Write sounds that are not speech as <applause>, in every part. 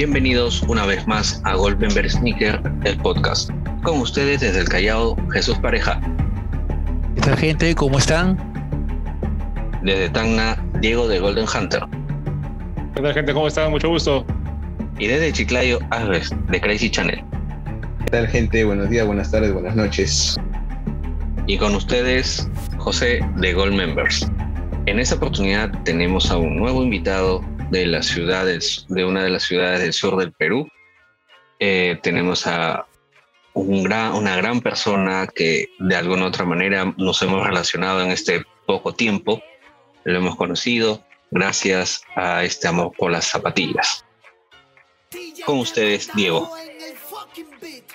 Bienvenidos una vez más a Goldmember Sneaker, el podcast. Con ustedes desde el Callao, Jesús Pareja. ¿Qué tal gente? ¿Cómo están? Desde Tacna, Diego de Golden Hunter. ¿Qué tal gente? ¿Cómo están? Mucho gusto. Y desde Chiclayo, Alves, de Crazy Channel. ¿Qué tal gente? Buenos días, buenas tardes, buenas noches. Y con ustedes, José de Gold Members. En esta oportunidad tenemos a un nuevo invitado de las ciudades, de una de las ciudades del sur del Perú. Eh, tenemos a un gran, una gran persona que de alguna u otra manera nos hemos relacionado en este poco tiempo. Lo hemos conocido gracias a este amor por las zapatillas. Con ustedes, Diego.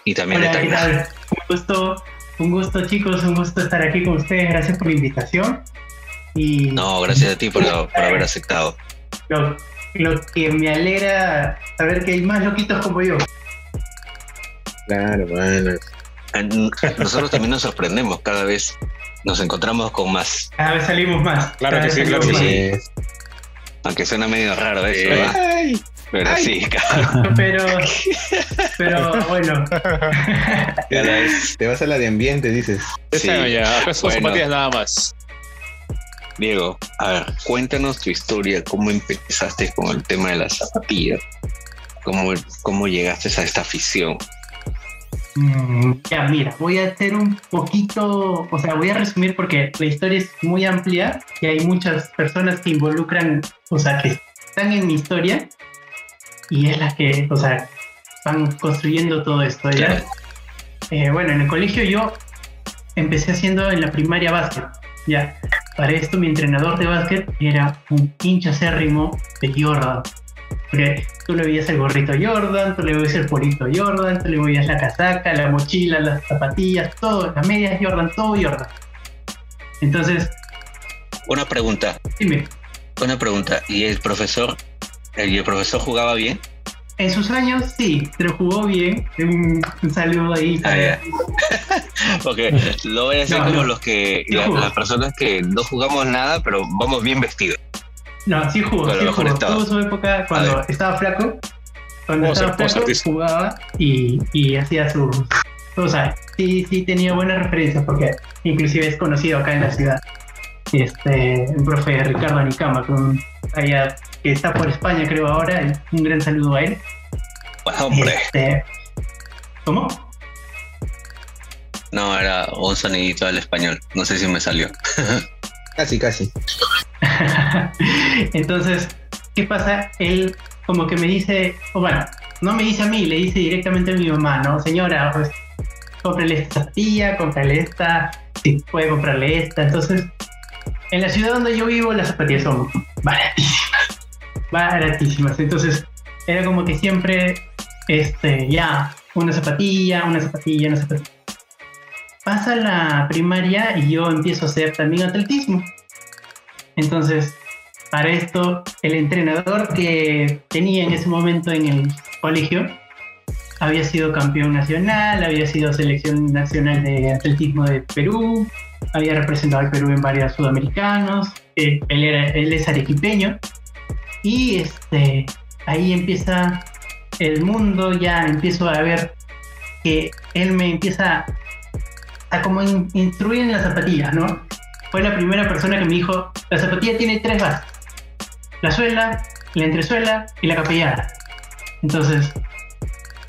Y también Hola, ¿qué tal? Un gusto, un gusto chicos, un gusto estar aquí con ustedes. Gracias por la invitación. Y No, gracias a ti por, por haber aceptado. Lo, lo que me alegra saber que hay más loquitos como yo. Claro, bueno. Nosotros también nos sorprendemos cada vez. Nos encontramos con más, Cada vez salimos más. Claro que sí, claro que más. sí. aunque suena medio raro eso, ¿verdad? Ay, Pero Ay. sí, cada, Pero, pero bueno, te vas a la de ambiente, dices. Año ya, bueno. nada más. Diego, a ver, cuéntanos tu historia, cómo empezaste con el tema de las zapatillas, cómo, cómo llegaste a esta afición. mm, ya mira, voy a hacer un poquito, o sea, voy a resumir porque la historia es muy amplia y hay muchas personas que involucran, o sea, que están en mi historia y es la que, o sea, van construyendo todo esto. ¿ya? Eh, bueno, en el colegio yo empecé haciendo en la primaria básquet. Ya, para esto mi entrenador de básquet era un hincha acérrimo de Jordan. Porque tú le veías el gorrito Jordan, tú le veías el polito Jordan, tú le veías la casaca, la mochila, las zapatillas, todo, las medias Jordan, todo Jordan. Entonces, Una pregunta, dime, una pregunta. ¿Y el profesor, el, el profesor jugaba bien? En sus años sí, pero jugó bien. Un, un saludo ahí Ah, para. Porque <laughs> lo voy a hacer No, como no. los que, No la- las personas que no jugamos nada, pero vamos bien vestidos. No, sí jugó, sí jugó. Tuvo su época cuando estaba flaco. Cuando estaba ser- ser flaco jugaba y, y hacía su... O sea, sí, sí tenía buenas referencias porque inclusive es conocido acá en la ciudad. Este, el profe Ricardo Anicama, con, allá, que está por España creo ahora. Un gran saludo a él. Bueno, hombre, Este, ¿Cómo? no, era un sonidito al español. No sé si me salió. <laughs> Casi, casi. <laughs> Entonces, ¿qué pasa? Él como que me dice, o bueno, no me dice a mí, le dice directamente a mi mamá, ¿no? Señora, pues cómprale esta zapatilla, cómprale esta, si puede comprarle esta. Entonces, en la ciudad donde yo vivo, las zapatillas son baratísimas. Baratísimas. Entonces, era como que siempre, este, ya, una zapatilla, una zapatilla, una zapatilla. Pasa la primaria y yo empiezo a hacer también atletismo. Entonces, para esto, el entrenador que tenía en ese momento en el colegio había sido campeón nacional, había sido selección nacional de atletismo de Perú, había representado al Perú en varios sudamericanos, eh, él, era, él es arequipeño, y este, ahí empieza el mundo, ya empiezo a ver que él me empieza a como in- instruir en las zapatillas, ¿no? fue la primera persona que me dijo, la zapatilla tiene tres bases. La suela, la entresuela y la capellada. Entonces,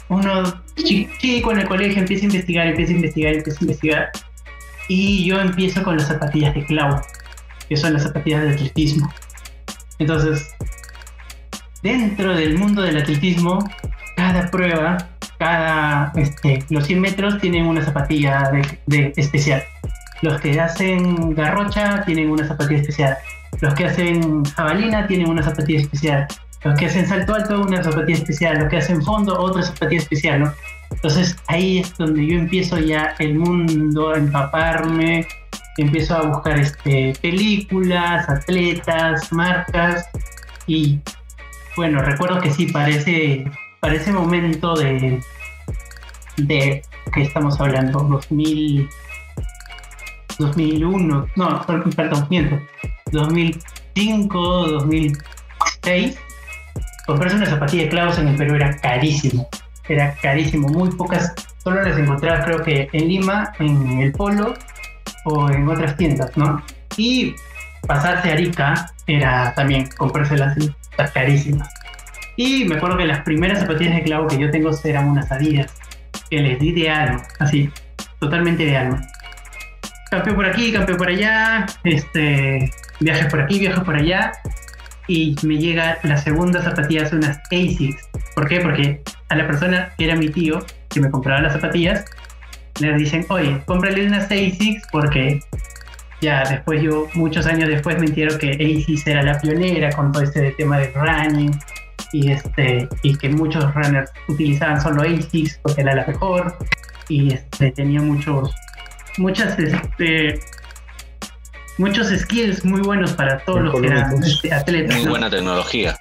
uno chi- chico en el colegio empieza a investigar, empieza a investigar, empieza a investigar. Y yo empiezo con las zapatillas de clavo, que son las zapatillas de atletismo. Entonces, dentro del mundo del atletismo, cada prueba, cada, este, los 100 metros tienen una zapatilla de, de especial. Los que hacen garrocha tienen una zapatilla especial. Los que hacen jabalina tienen una zapatilla especial. Los que hacen salto alto, una zapatilla especial. Los que hacen fondo, otra zapatilla especial, ¿no? Entonces ahí es donde yo empiezo ya el mundo a empaparme, empiezo a buscar este, películas, atletas, marcas y bueno, recuerdo que sí, para ese, para ese momento de, de que estamos hablando, 2000, 2001, no, perdón, miento, 2005, 2006, comprarse una zapatilla de clavos en el Perú era carísimo. Era carísimo, muy pocas, solo las encontrabas creo que en Lima, en el Polo o en otras tiendas, ¿no? Y pasarse a Arica era también comprárselas las carísimas. Y me acuerdo que las primeras zapatillas de clavo que yo tengo eran unas Adidas, que les di de alma, así, totalmente de alma. Campeón por aquí, campeón por allá, este, viajes por aquí, viajes por allá, y me llega la segunda zapatilla, unas ASICS. ¿Por qué? Porque a la persona que era mi tío, que me compraba las zapatillas, le dicen, oye, cómprale unas ASICS porque ya después yo, muchos años después me entero que ASICS era la pionera con todo este tema de running y, este, y que muchos runners utilizaban solo ASICS porque era la mejor y este, tenía muchos, muchas este, muchos skills muy buenos para todos los que eran este, atletas. Muy buena tecnología.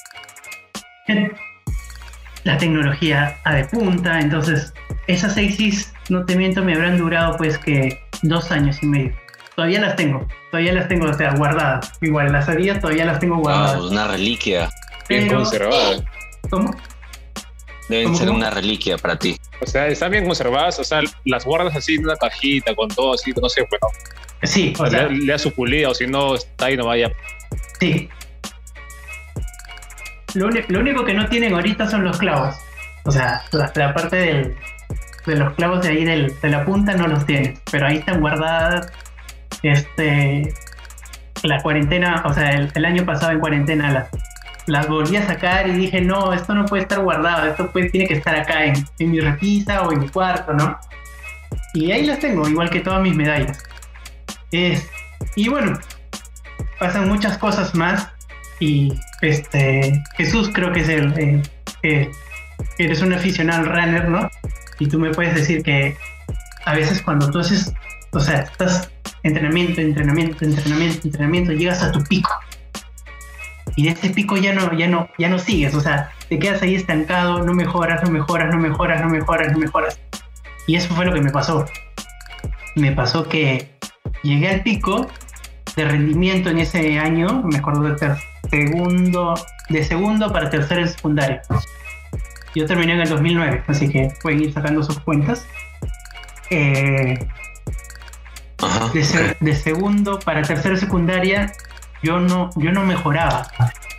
La tecnología a de punta, entonces esas ASICs, no te miento, me habrán durado pues que dos años y medio. Todavía las tengo, todavía las tengo, o sea, guardadas. Igual las Adidas todavía las tengo guardadas. una reliquia. Bien conservadas. ¿Cómo? Deben ser una reliquia para ti. O sea, están bien conservadas, o sea, las guardas así en una cajita con todo así, no sé, bueno, Sí, o sea, le, da su pulida, o si no, está ahí, no vaya. sí. Lo único que no tienen ahorita son los clavos. O sea, la, la parte del- de los clavos de ahí del- de la punta no los tienen. Pero ahí están guardadas. Este. La cuarentena, o sea, el, año pasado en cuarentena las, las volví a sacar y dije, no, esto no puede estar guardado, esto puede, tiene que estar acá en, en mi repisa o en mi cuarto, ¿no? Y ahí las tengo, igual que todas mis medallas. Es, y bueno, pasan muchas cosas más y este Jesús creo que es el eh, eres un aficionado runner, ¿no? Y tú me puedes decir que a veces cuando tú haces, o sea, estás entrenamiento, entrenamiento, entrenamiento, entrenamiento, llegas a tu pico. Y de ese pico ya no, ya no, ya no sigues, o sea, te quedas ahí estancado, no mejoras, no mejoras, no mejoras, no mejoras, no mejoras. Y eso fue lo que me pasó. Me pasó que llegué al pico de rendimiento en ese año, me acuerdo de segundo, de segundo para tercero en secundaria. Yo terminé en el 2009, así que pueden ir sacando sus cuentas. Eh, Ajá. de, se- ok. de segundo para tercero secundaria, yo no, yo no mejoraba.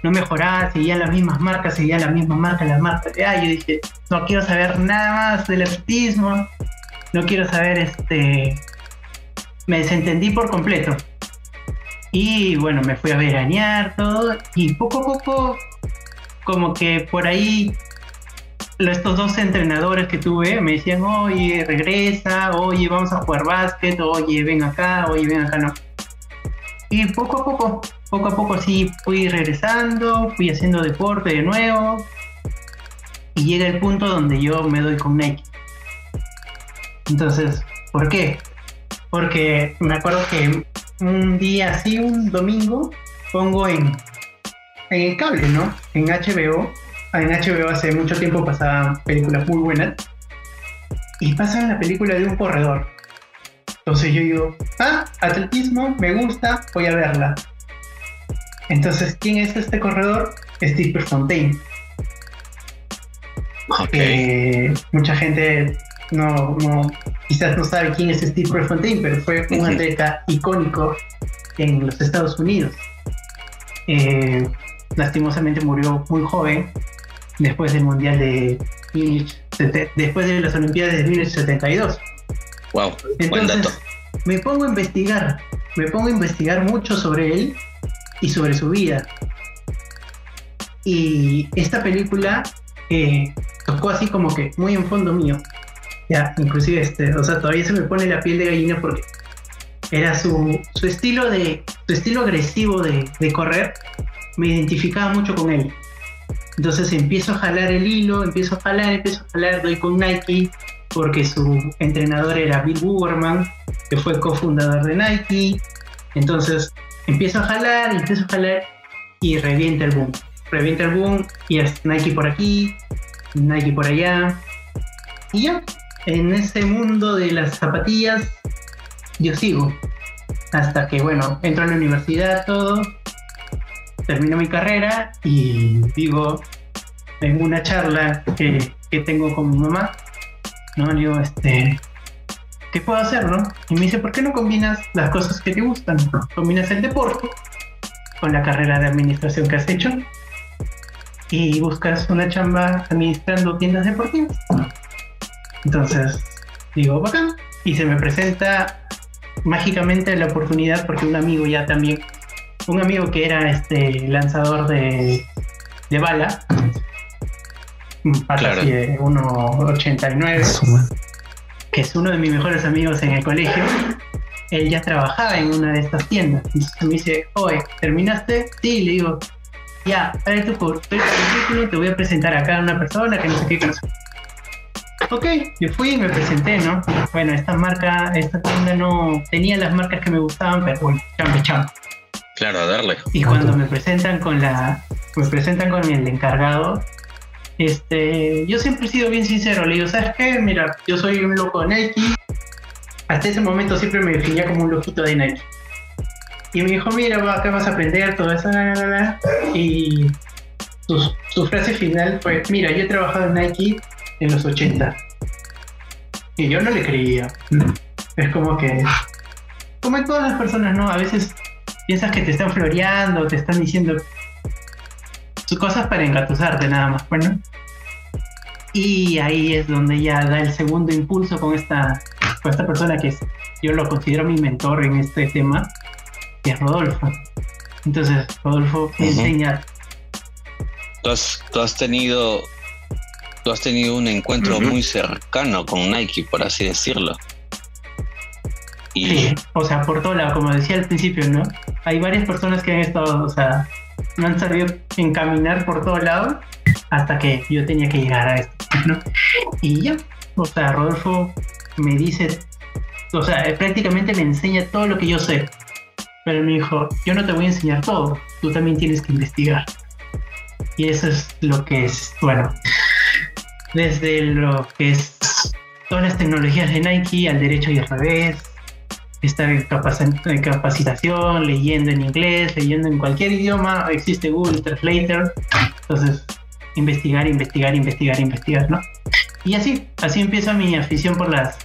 No mejoraba, seguía las mismas marcas, seguía las mismas marcas, las marcas. Ah, yo dije, no quiero saber nada más del atletismo, no quiero saber este. Me desentendí por completo. Y bueno, me fui a veranear todo, y poco a poco, como que por ahí estos dos entrenadores que tuve me decían, oye, regresa, oye, vamos a jugar básquet, oye, ven acá, oye, ven acá, no. Y poco a poco, poco a poco sí fui regresando, fui haciendo deporte de nuevo, y llega el punto donde yo me doy con Nike. Entonces, ¿por qué? Porque me acuerdo que un día así, un domingo, pongo en, en el cable, ¿no? En HBO. En HBO hace mucho tiempo pasaban películas muy buenas. Y pasan la película de un corredor. Entonces yo digo, ah, atletismo, me gusta, voy a verla. Entonces, ¿quién es este corredor? Steve Fontaine. Ok. que mucha gente no, no- quizás no sabe quién es Steve Prefontaine, pero fue un atleta icónico en los Estados Unidos. Eh, lastimosamente murió muy joven después del Mundial de después de las Olimpiadas de 1972. Wow. Buen dato. Entonces, me pongo a investigar, me pongo a investigar mucho sobre él y sobre su vida. Y esta película eh, tocó así como que muy en fondo mío. Ya, inclusive, este, o sea, todavía se me pone la piel de gallina porque era su, su estilo de, su estilo agresivo de, de correr, me identificaba mucho con él. Entonces empiezo a jalar el hilo, empiezo a jalar, empiezo a jalar, doy con Nike, porque su entrenador era Bill Bugerman, que fue cofundador de Nike. Entonces empiezo a jalar, empiezo a jalar y revienta el boom. Revienta el boom y es Nike por aquí, Nike por allá. Y ya, en ese mundo de las zapatillas, yo sigo. Hasta que, bueno, entro a la universidad, todo. Termino mi carrera y digo, en una charla que, que tengo con mi mamá, ¿no? Le digo, este, ¿qué puedo hacer, no? Y me dice, ¿por qué no combinas las cosas que te gustan? Combinas el deporte con la carrera de administración que has hecho y buscas una chamba administrando tiendas deportivas. Entonces, digo, bacán. Y se me presenta mágicamente la oportunidad porque un amigo ya también, un amigo que era este lanzador de, de bala, Claro. así de 1,89, que es uno de mis mejores amigos en el colegio, él ya trabajaba en una de estas tiendas. Entonces me dice, oye, ¿terminaste? Sí, le digo, ya, trae tu currículum, te voy a presentar acá a una persona que no sé qué, que no sé qué". Ok, yo fui y me presenté, ¿no? Bueno, esta marca, esta tienda no tenía las marcas que me gustaban, pero bueno, champe, champe. Claro, a darle. Y cuando me presentan con la, me presentan con el encargado, este, yo siempre he sido bien sincero. Le digo, ¿sabes qué? Mira, yo soy un loco de Nike. Hasta ese momento siempre me definía como un loquito de Nike. Y me dijo, mira, acá vas a aprender todo eso, la, la, la, la". Y su, su frase final fue, mira, yo he trabajado en Nike en los 80. Y yo no le creía. Es como que, como en todas las personas, ¿no? A veces piensas que te están floreando, te están diciendo sus cosas para engatusarte nada más, bueno. Y ahí es donde ya da el segundo impulso con esta, con esta persona que es, yo lo considero mi mentor en este tema, que es Rodolfo. Entonces, Rodolfo me enseña, Tú has, tú has tenido tú has tenido un encuentro muy cercano con Nike, por así decirlo. Sí, o sea, por todo lado, como decía al principio, ¿no? Hay varias personas que han estado, o sea, me han sabido encaminar por todo lado hasta que yo tenía que llegar a esto, ¿no? Y ya, o sea, Rodolfo me dice, o sea, eh, prácticamente me enseña todo lo que yo sé, pero me dijo, yo no te voy a enseñar todo, tú también tienes que investigar. Y eso es lo que es, bueno, desde lo que es todas las tecnologías de Nike al derecho y al revés, estar en, capaci- en capacitación, leyendo en inglés, leyendo en cualquier idioma, existe Google Translator, entonces investigar, investigar, investigar, investigar, ¿no? Y así, así empieza mi afición por las,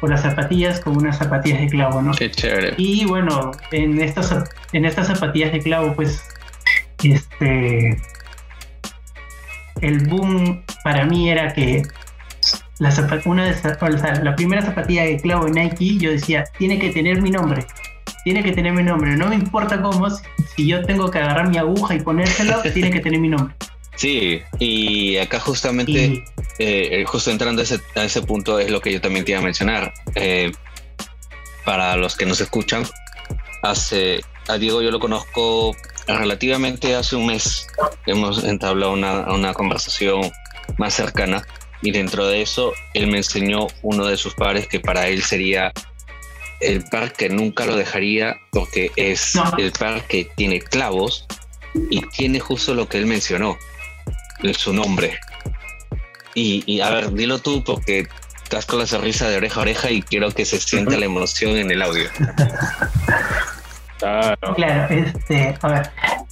por las zapatillas con unas zapatillas de clavo, ¿no? qué chévere. Y bueno, en estas, en estas zapatillas de clavo, pues, este, el boom para mí era que la, una de esa- o sea, la primera zapatilla de clavo de Nike, yo decía, tiene que tener mi nombre, tiene que tener mi nombre, no me importa cómo, si, si yo tengo que agarrar mi aguja y ponérselo, <laughs> tiene que tener mi nombre. Sí, y acá justamente Y eh, justo entrando a ese, a ese punto es lo que yo también te iba a mencionar. Eh, para los que nos escuchan, hace a Diego yo lo conozco relativamente hace un mes. Hemos entablado una, una conversación más cercana y dentro de eso él me enseñó uno de sus pares que para él sería el par que nunca lo dejaría porque es No. el par que tiene clavos y tiene justo lo que él mencionó, su nombre. Y, y, a ver, dilo tú porque estás con la sonrisa de oreja a oreja y quiero que se sienta la emoción en el audio. <laughs> Claro. Claro, este, a ver,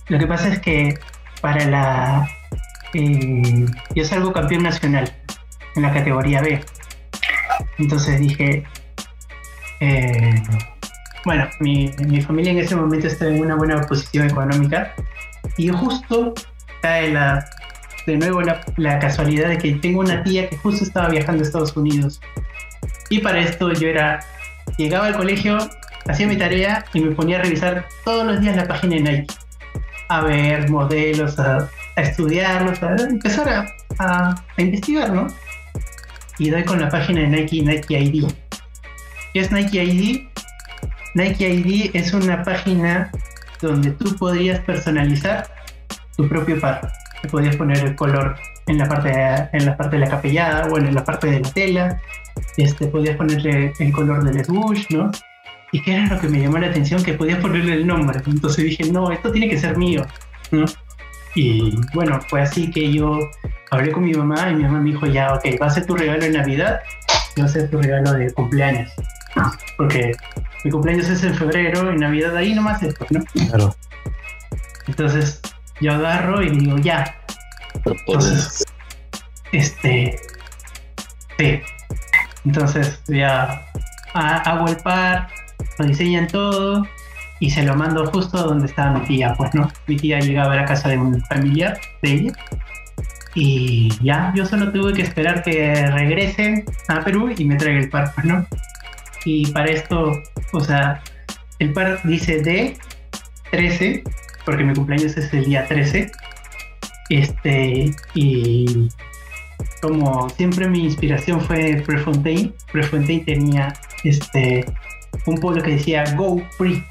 lo que pasa es que para la. eh, yo salgo campeón nacional en la categoría B. Entonces dije. eh, bueno, mi, mi familia en ese momento está en una buena posición económica y justo cae la, de nuevo la, la casualidad de que tengo una tía que justo estaba viajando a Estados Unidos. Y para esto yo era. Llegaba al colegio, hacía mi tarea y me ponía a revisar todos los días la página de Nike. A ver modelos, a, a estudiarlos, a empezar a, a- a investigar, ¿no? Y doy con la página de Nike, Nike ID. ¿Qué es Nike ID? Nike ID es una página donde tú podrías personalizar tu propio par. Le podías poner el color en la parte de, en la parte de la capellada o en la parte de la tela. Este, podías ponerle el color del swoosh, ¿no? Y que era lo que me llamó la atención, que podías ponerle el nombre. Entonces dije, no, esto tiene que ser mío, ¿no? Y bueno, fue así que yo hablé con mi mamá y mi mamá me dijo, ya, ok, va a ser tu regalo de Navidad va a ser tu regalo de cumpleaños. Porque mi cumpleaños es en febrero y Navidad ahí nomás es, ¿no? Claro. Entonces yo agarro y digo, ya. Entonces, este, sí. Entonces ya ha- hago el par, lo diseñan todo y se lo mando justo donde estaba mi tía, pues no. Mi tía llegaba a la casa de un familiar de ella y ya yo solo tuve que esperar que regrese a Perú y me traiga el par, pues no. Y para esto, o sea, el par dice de 13, porque mi cumpleaños es el día 13. Este, y como siempre mi inspiración fue Prefontaine, Prefontaine tenía este un pueblo que decía Go Free.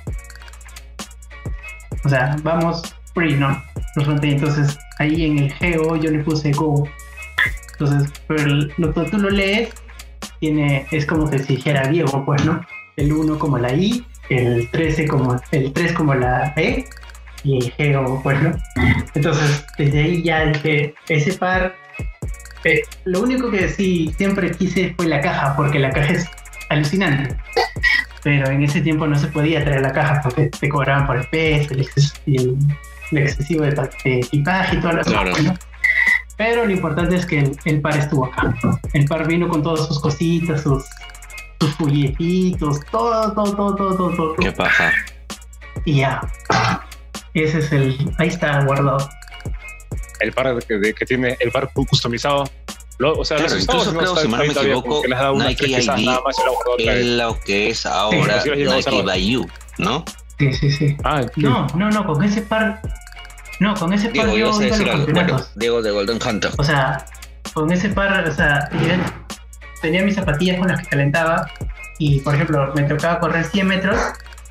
O sea, vamos free, ¿no? Entonces ahí en el Geo yo le puse Go. Entonces, pero lo que tú lo lees tiene, es como que si dijera Diego, pues, ¿no? El 1 como la I, el 13 como, el 3 como la E y el Geo, pues, ¿no? Entonces, desde ahí ya dije, ese par eh, lo único que sí siempre quise fue la caja, porque la caja es alucinante. Pero en ese tiempo no se podía traer la caja porque te cobraban por el peso, el, exces- el, el excesivo de, de equipaje y todas las Claro. cosas, ¿no? Pero lo importante es que el, el par estuvo acá. El par vino con todas sus cositas, sus, sus folletitos, todo, todo, todo, todo, todo, todo. Qué paja. Y ya. Ese es el. Ahí está guardado. El par que, de- que tiene el par customizado. Lo- o sea, Claro, los estados incluso creo, si mal no me equivoco, Nike ID nada más Es lo que es ahora sí Nike. Bayou, ¿no? Sí, sí, sí. Ah, No, no, no, con ese par. No, con ese par Diego, yo los algo. Bueno. Diego de Golden Hunter. O sea, con ese par, o sea, tenía mis zapatillas con las que calentaba y, por ejemplo, me tocaba correr 100 metros,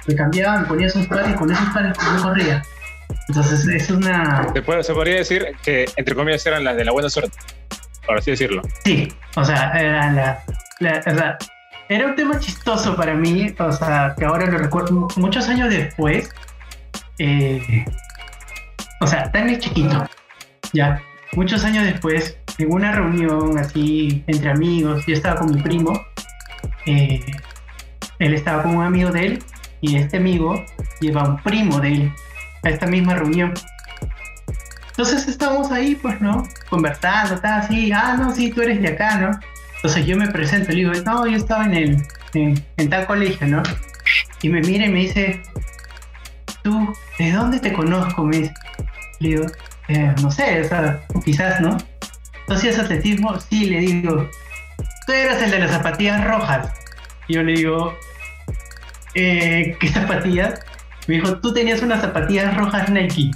me cambiaba, me ponía esos pares y con esos pares yo corría. Entonces, es una. se, puede- se podría decir que, entre comillas, eran las de la buena suerte. Por así decirlo. Sí, o sea, era la, la- era un tema chistoso para mí, o sea, que ahora lo recuerdo muchos años después. eh, o sea, tan chiquito, ya, muchos años después, en una reunión así entre amigos, yo estaba con mi primo, eh, él estaba con un amigo de él y este amigo lleva un primo de él a esta misma reunión. Entonces estábamos ahí, pues, ¿no? Conversando, tal, así, ah, no, sí, tú eres de acá, ¿no? Entonces yo me presento, le digo, no, yo estaba en el, en, tal colegio, ¿no? Y me mira y me dice, tú, ¿de dónde te conozco? Me dice. Le digo, "Eh, no sé, o sea, quizás, ¿no? ¿Tú hacías atletismo? Sí, le digo, tú eras el de las zapatillas rojas. Y yo le digo, "Eh, ¿qué zapatillas? Me dijo, tú tenías unas zapatillas rojas Nike.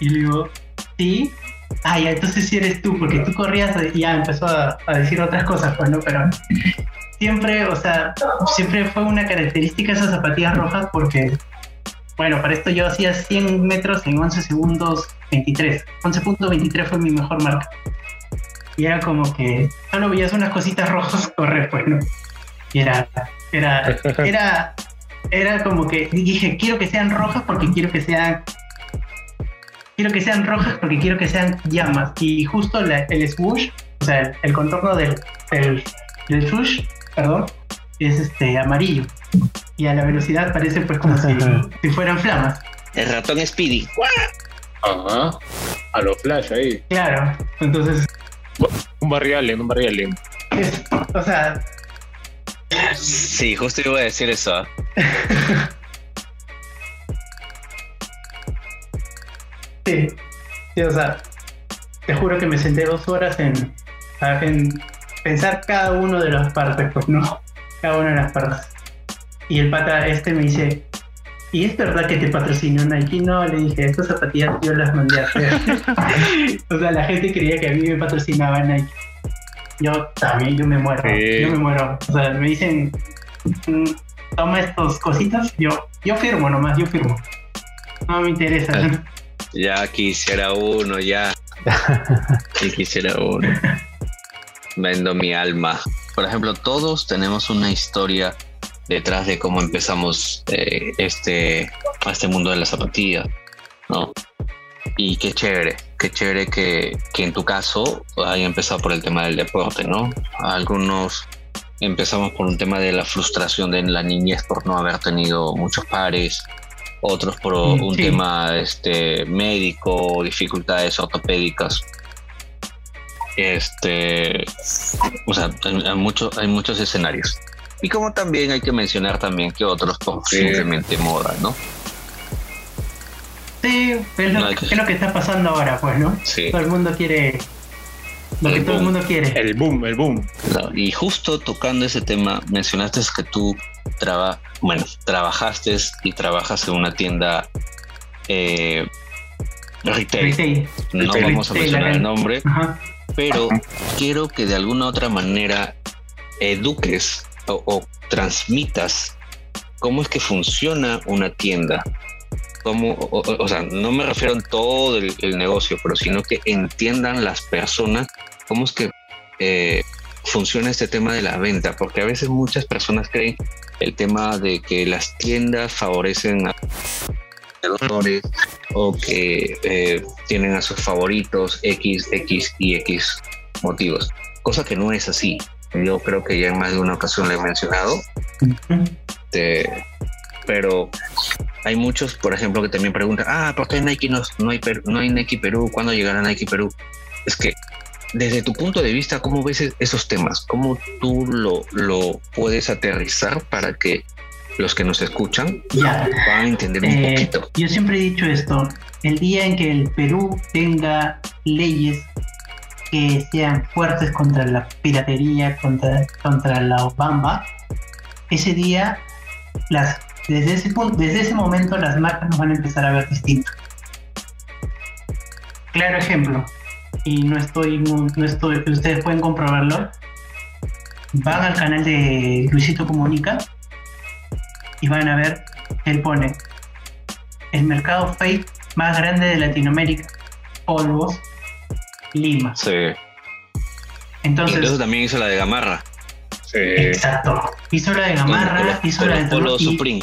Y le digo, sí. Ah, ya, entonces sí eres tú, porque tú corrías y ya empezó a, a decir otras cosas, pues no, pero siempre, o sea, siempre fue una característica esas zapatillas rojas porque, bueno, para esto yo hacía 100 metros en 11 segundos 23. 11.23 fue mi mejor marca. Y era como que solo veías unas cositas rojas correr, pues no. Y era, era, era, era como que dije, quiero que sean rojas porque quiero que sean quiero que sean rojas porque quiero que sean llamas. Y justo la- el swoosh, o sea, el, el contorno del, del, del swoosh, perdón, es este amarillo. Y a la velocidad parece pues como si, si fueran flamas. El ratón Speedy. Ajá. A los flash ahí. Claro. Entonces, Un barrio alien, un barrio alien. es- o sea, Sí, justo iba a decir eso. <laughs> sí, sí, o sea, te juro que me senté dos horas en, en pensar cada uno de las partes, pues no, cada una de las partes. Y el pata este me dice, ¿y es verdad que te patrocinó Nike? No, le dije, estas zapatillas yo las mandé a hacer. <laughs> o sea, la gente creía que a mí me patrocinaba Nike. Yo también, yo me muero, Sí. yo me muero. O sea, me dicen, "Mm, toma estas cositas, yo, yo firmo nomás, yo firmo. No me interesa. Ya quisiera uno, ya. <laughs> Quisiera uno. Vendo mi alma. Por ejemplo, todos tenemos una historia detrás de cómo empezamos eh, este, este mundo de la zapatilla, ¿no? Y qué chévere, qué chévere que, que en tu caso haya empezado por el tema del deporte, ¿no? Algunos empezamos por un tema de la frustración de la niñez por no haber tenido muchos pares, otros por Mm, un sí. tema este, médico, dificultades ortopédicas. Este, o sea, hay, mucho, hay muchos escenarios. Y como también hay que mencionar también que otros simplemente moda, ¿no? Sí, es lo, es lo que está pasando ahora, pues, ¿no? Sí. Todo el mundo quiere lo que todo el mundo quiere. El boom, el boom. Y justo tocando ese tema, mencionaste que tú traba, bueno, trabajaste y trabajas en una tienda eh, retail. No vamos a mencionar el nombre, pero quiero que de alguna otra manera eduques o, transmitas cómo es que funciona una tienda. Cómo, o, sea, no me refiero a todo el, negocio, pero sino que entiendan las personas cómo es que eh, funciona este tema de la venta, porque a veces muchas personas creen el tema de que las tiendas favorecen a vendedores o que eh, tienen a sus favoritos X, X y X motivos, cosa que no es así. Yo creo que ya en más de una ocasión le he mencionado, pero hay muchos, por ejemplo, que también preguntan, ah, ¿por qué Nike no, no, hay, no hay Nike Perú? ¿Cuándo llegará Nike Perú? Es que desde tu punto de vista, ¿cómo ves esos temas? ¿Cómo tú lo, lo puedes aterrizar para que los que nos escuchan ya. van a entender un eh, poquito? Yo siempre he dicho esto, el día en que el Perú tenga leyes que sean fuertes contra la piratería, contra, contra la Obama, ese día, las, desde, ese punto, desde ese momento las marcas nos van a empezar a ver distinto. Claro ejemplo, y no estoy, no estoy, ustedes pueden comprobarlo. Van al canal de Luisito Comunica y van a ver, él pone el mercado fake más grande de Latinoamérica, polvos, Lima. Sí. Entonces, Entonces también hizo la de Gamarra. Sí. Exacto. Hizo la de Gamarra, hizo la de Polo Supreme.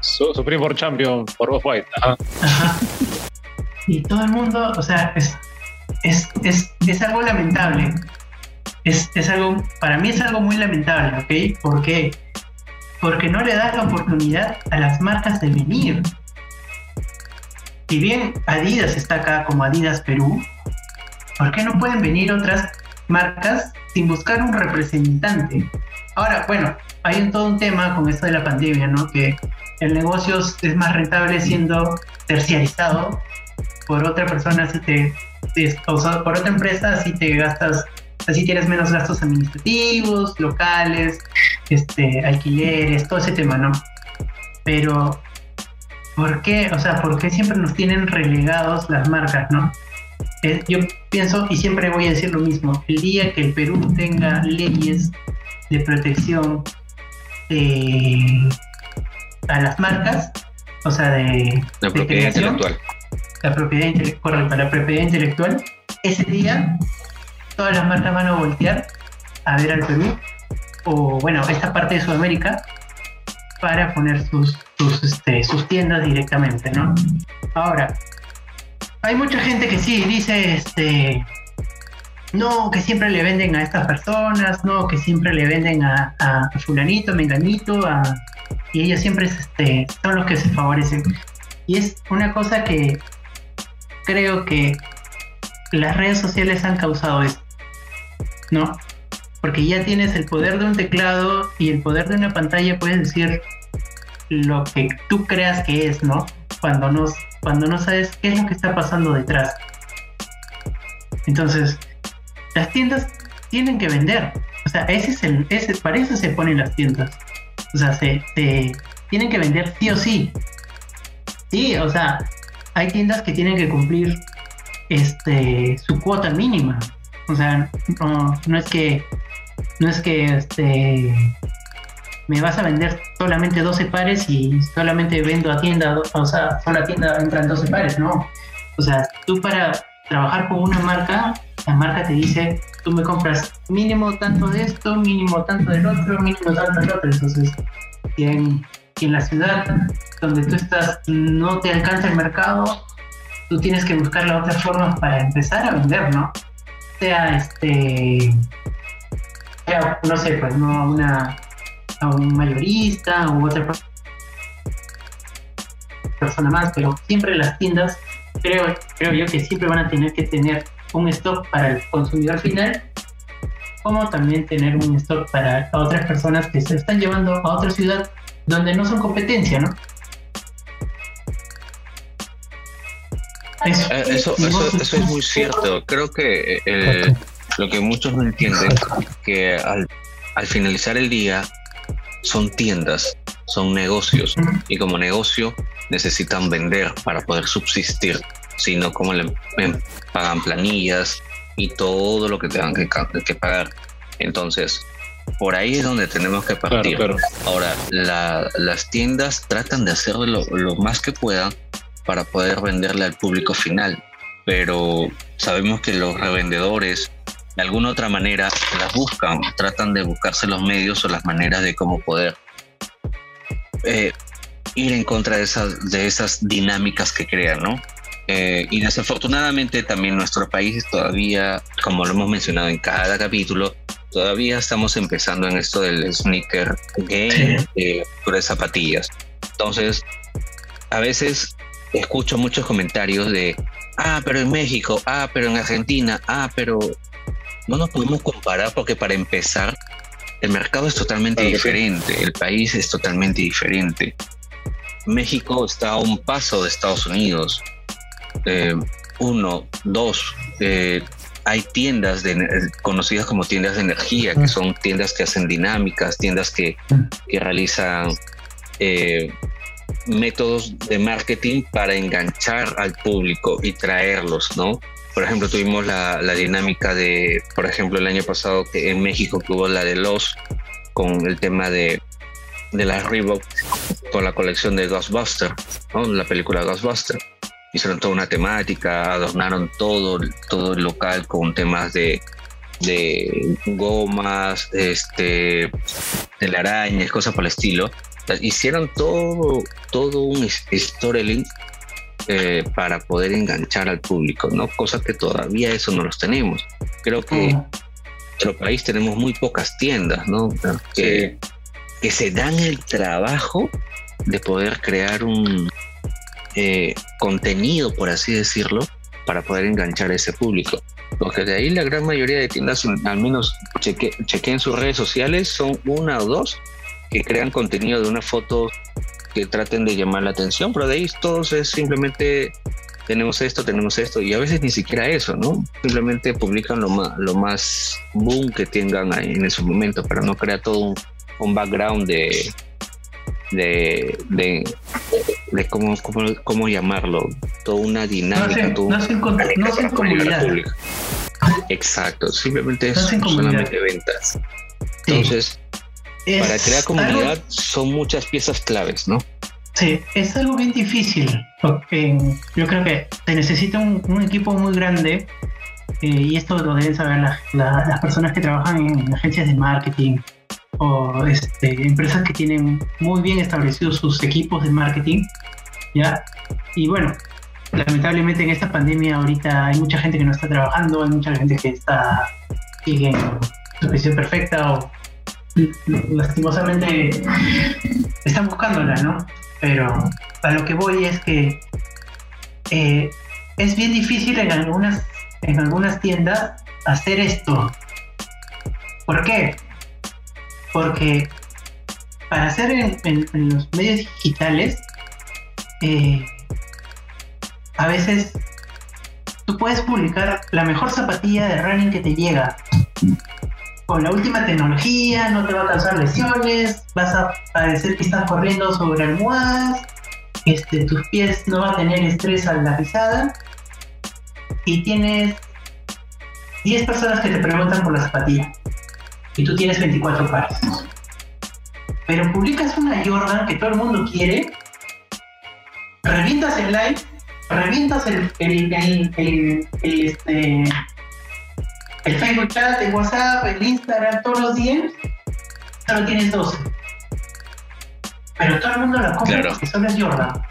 Su- Supreme for Champion, por Off-White. Ajá. Ajá. Y todo el mundo, o sea, es, es, es, es algo lamentable. Es, es algo, para mí es algo muy lamentable, ¿ok? ¿Por qué? Porque no le das la oportunidad a las marcas de venir. Si bien Adidas está acá como Adidas Perú, ¿por qué no pueden venir otras marcas sin buscar un representante? Ahora, bueno, hay un, todo un tema con esto de la pandemia, ¿no? Que el negocio es más rentable siendo terciarizado por otra persona si te, te- o sea, por otra empresa así te gastas así tienes menos gastos administrativos locales este alquileres todo ese tema no pero ¿por qué? o sea ¿por qué siempre nos tienen relegados las marcas no? Eh, yo pienso y siempre voy a decir lo mismo el día que el Perú tenga leyes de protección eh, a las marcas o sea de, de propiedad creación, intelectual. La propiedad intelectual, la propiedad intelectual, ese día todas las marcas van a voltear a ver al Perú o bueno, esta parte de Sudamérica para poner sus, sus, este, sus tiendas directamente, ¿no? Ahora, hay mucha gente que sí dice, este, no, que siempre le venden a estas personas, no, que siempre le venden a, a fulanito, menganito, a, y ellos siempre este, son los que se favorecen. Y es una cosa que creo que las redes sociales han causado esto, ¿no? Porque ya tienes el poder de un teclado y el poder de una pantalla, puedes decir lo que tú creas que es, ¿no? Cuando no, cuando no sabes qué es lo que está pasando detrás. Entonces, las tiendas tienen que vender. O sea, ese es el, ese, para eso se ponen las tiendas. O sea, se, se tienen que vender sí o sí. Sí, o sea, hay tiendas que tienen que cumplir este su cuota mínima. O sea, no, es que no es que este me vas a vender solamente 12 pares y solamente vendo a tienda, o sea, solo a tienda entran 12 pares, no. O sea, tú para trabajar con una marca, la marca te dice, tú me compras mínimo tanto de esto, mínimo tanto del otro, mínimo tanto del otro. Entonces, si en, en la ciudad donde tú estás no te alcanza el mercado, tú tienes que buscar las otras formas para empezar a vender, ¿no? Sea este, no sé, pues no a una a un mayorista u otra per- persona más, pero siempre las tiendas creo, creo yo que siempre van a tener que tener un stock para el consumidor final, como también tener un stock para otras personas que se están llevando a otra ciudad donde no son competencia, ¿no? Eso, eh, eso, es muy cierto. Creo que eh, lo que muchos no entienden, que al, al finalizar el día son tiendas, son negocios, y como negocio necesitan vender para poder subsistir, sino como le pagan planillas y todo lo que tengan que, que pagar. Entonces, por ahí es donde tenemos que partir. Ahora, las tiendas tratan de hacer lo, lo, más que puedan para poder venderle al público final, pero sabemos que los revendedores de alguna otra manera las buscan, tratan de buscarse los medios o las maneras de cómo poder eh, ir en contra de esas, de esas dinámicas que crean, ¿no? Eh, y desafortunadamente también nuestro país todavía, como lo hemos mencionado en cada capítulo, todavía estamos empezando en esto del sneaker game, de de zapatillas. Entonces, a veces escucho muchos comentarios de, ah, pero en México, ah, pero en Argentina, ah, pero no nos podemos comparar porque para empezar, el mercado es totalmente diferente, el país es totalmente diferente. México está a un paso de Estados Unidos. Eh, uno, dos, eh, hay tiendas de, conocidas como tiendas de energía, que son tiendas que hacen dinámicas, tiendas que, que realizan eh, métodos de marketing para enganchar al público y traerlos, ¿no? Por ejemplo, tuvimos la, dinámica de, por ejemplo, el año pasado que en México tuvo la de los con el tema de, de la Reebok con la colección de Ghostbusters, ¿no? la película Ghostbusters. Hicieron toda una temática, adornaron todo, todo el local con temas de, de gomas, este, telarañas, cosas por el estilo. Hicieron todo, todo un storytelling eh, para poder enganchar al público, ¿no? Cosa que todavía eso no los tenemos. Creo que en nuestro país tenemos muy pocas tiendas, ¿no? Que, que se dan el trabajo de poder crear un eh, contenido, por así decirlo, para poder enganchar a ese público. Porque de ahí la gran mayoría de tiendas, al menos cheque, chequeen sus redes sociales, son una o dos que crean contenido de una foto que traten de llamar la atención, pero de ahí todos es simplemente tenemos esto, tenemos esto, y a veces ni siquiera eso, ¿no? Simplemente publican lo más, lo más boom que tengan ahí en ese momento, para no crear todo un, background de, de, de, cómo, cómo, llamarlo, toda una dinámica, no, no, comunidad. Exacto, simplemente es solamente ventas. Entonces, para crear comunidad son muchas piezas claves, ¿no? Sí, es algo bien difícil. Porque yo creo que se necesita un, equipo muy grande eh, y esto lo deben saber las personas que trabajan en agencias de marketing o este, empresas que tienen muy bien establecidos sus equipos de marketing, ¿ya? Y bueno, lamentablemente en esta pandemia ahorita hay mucha gente que no está trabajando, hay mucha gente que está sigue en su prisión perfecta o lastimosamente están buscándola, ¿no? Pero a lo que voy es que eh, es bien difícil en algunas, en algunas tiendas hacer esto. ¿Por qué? Porque para hacer en, los medios digitales, eh, a veces tú puedes publicar la mejor zapatilla de running que te llega, con la última tecnología, no te va a causar lesiones, vas a parecer que estás corriendo sobre almohadas, este, tus pies no van a tener estrés al la pisada y tienes 10 personas que te preguntan por la zapatilla y tú tienes 24 pares. Pero publicas una Jordan que todo el mundo quiere, revientas el live, revientas el, el, el, el este, el Facebook chat, el WhatsApp, el Instagram, todos los días, solo tienes 12. Pero todo el mundo la compra porque solo es Jordan.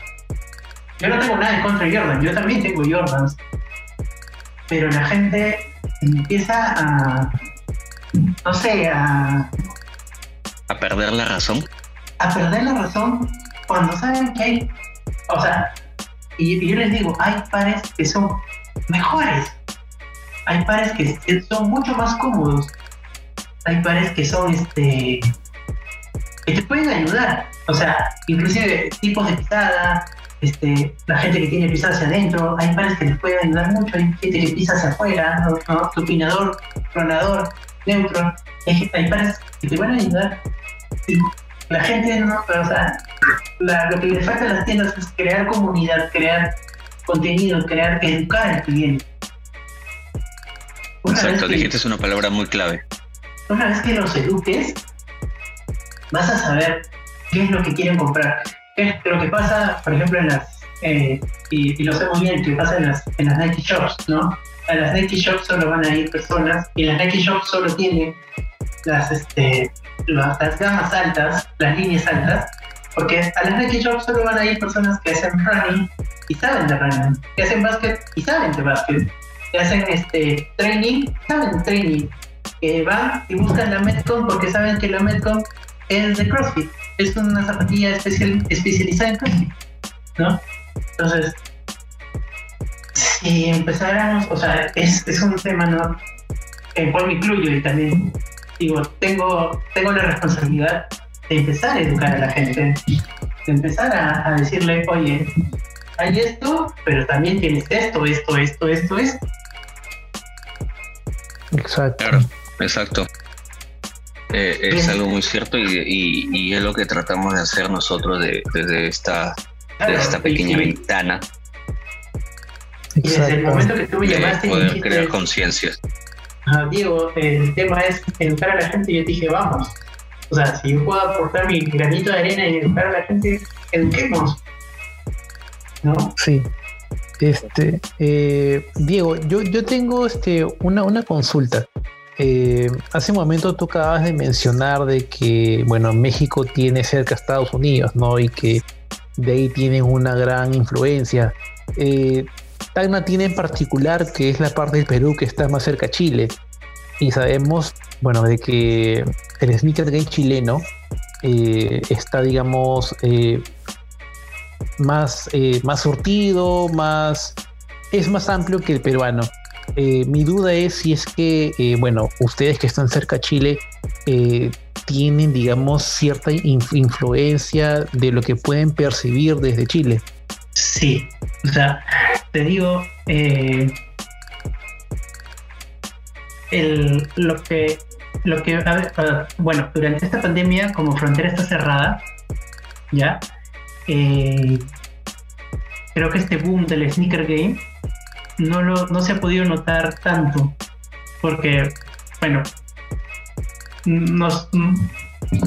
Yo no tengo nada en contra de Jordan, yo también tengo Jordans. Pero la gente empieza a, no sé, a... A perder la razón. A perder la razón cuando saben que hay, o sea, y yo les digo, hay pares que son mejores hay pares que son mucho más cómodos. Hay pares que son este que te pueden ayudar. O sea, inclusive tipos de pisada, este, la gente que tiene pisada hacia adentro, hay pares que les pueden ayudar mucho, hay gente que pisa hacia afuera, ¿no? supinador, clonador, neutro, hay, hay pares que te van a ayudar. La gente no, pero, o sea, lo que le falta a las tiendas es crear comunidad, crear contenido, crear, educar al cliente. Exacto, dijiste es una palabra muy clave. Una vez que los eduques, vas a saber qué es lo que quieren comprar. ¿Qué es lo que pasa, por ejemplo, en las, eh, y, lo sé muy bien, que pasa en las, en las Nike Shops, ¿no? A las Nike Shops solo van a ir personas y las Nike Shops solo tienen las, este, las, gamas altas, las líneas altas, porque a las Nike Shops solo van a ir personas que hacen running y saben de running, que hacen básquet y saben de básquet, que hacen este training, saben de training, que van y buscan la Metcon porque saben que la Metcon es de CrossFit, es una zapatilla especial, especializada en CrossFit, ¿no? Entonces, si empezáramos, o sea, es, es un tema, ¿no? En cual me incluyo y también digo, tengo, tengo la responsabilidad de empezar a educar a la gente, de empezar a, a decirle, oye, hay esto, pero también tienes esto, esto, esto, esto, esto. Exacto. Claro, exacto. Eh, es algo muy cierto y, es lo que tratamos de hacer nosotros desde esta, esta pequeña ventana. Y desde el momento que tú me llamaste. Poder crear conciencia. Diego, el tema es educar a la gente yo dije, vamos. O sea, si yo puedo aportar mi granito de arena y educar a la gente, eduquemos. ¿No? Sí. Este, eh, Diego, yo, yo tengo este, una, una consulta. Eh, hace un momento tú acabas de mencionar de que, bueno, México tiene cerca a Estados Unidos, ¿no? Y que de ahí tienen una gran influencia. Eh, Tacna tiene en particular que es la parte del Perú que está más cerca a Chile. Y sabemos, bueno, de que el sneaker game chileno eh, está, digamos, más, más surtido, más, es más amplio que el peruano. Eh, mi duda es si es que, eh, bueno, ustedes que están cerca a Chile, eh, tienen, digamos, cierta influencia de lo que pueden percibir desde Chile. Sí, o te digo, el, lo que, lo que, bueno, durante esta pandemia, como frontera está cerrada, ya, creo que este boom del sneaker game no, lo, no se ha podido notar tanto, porque, bueno, nos,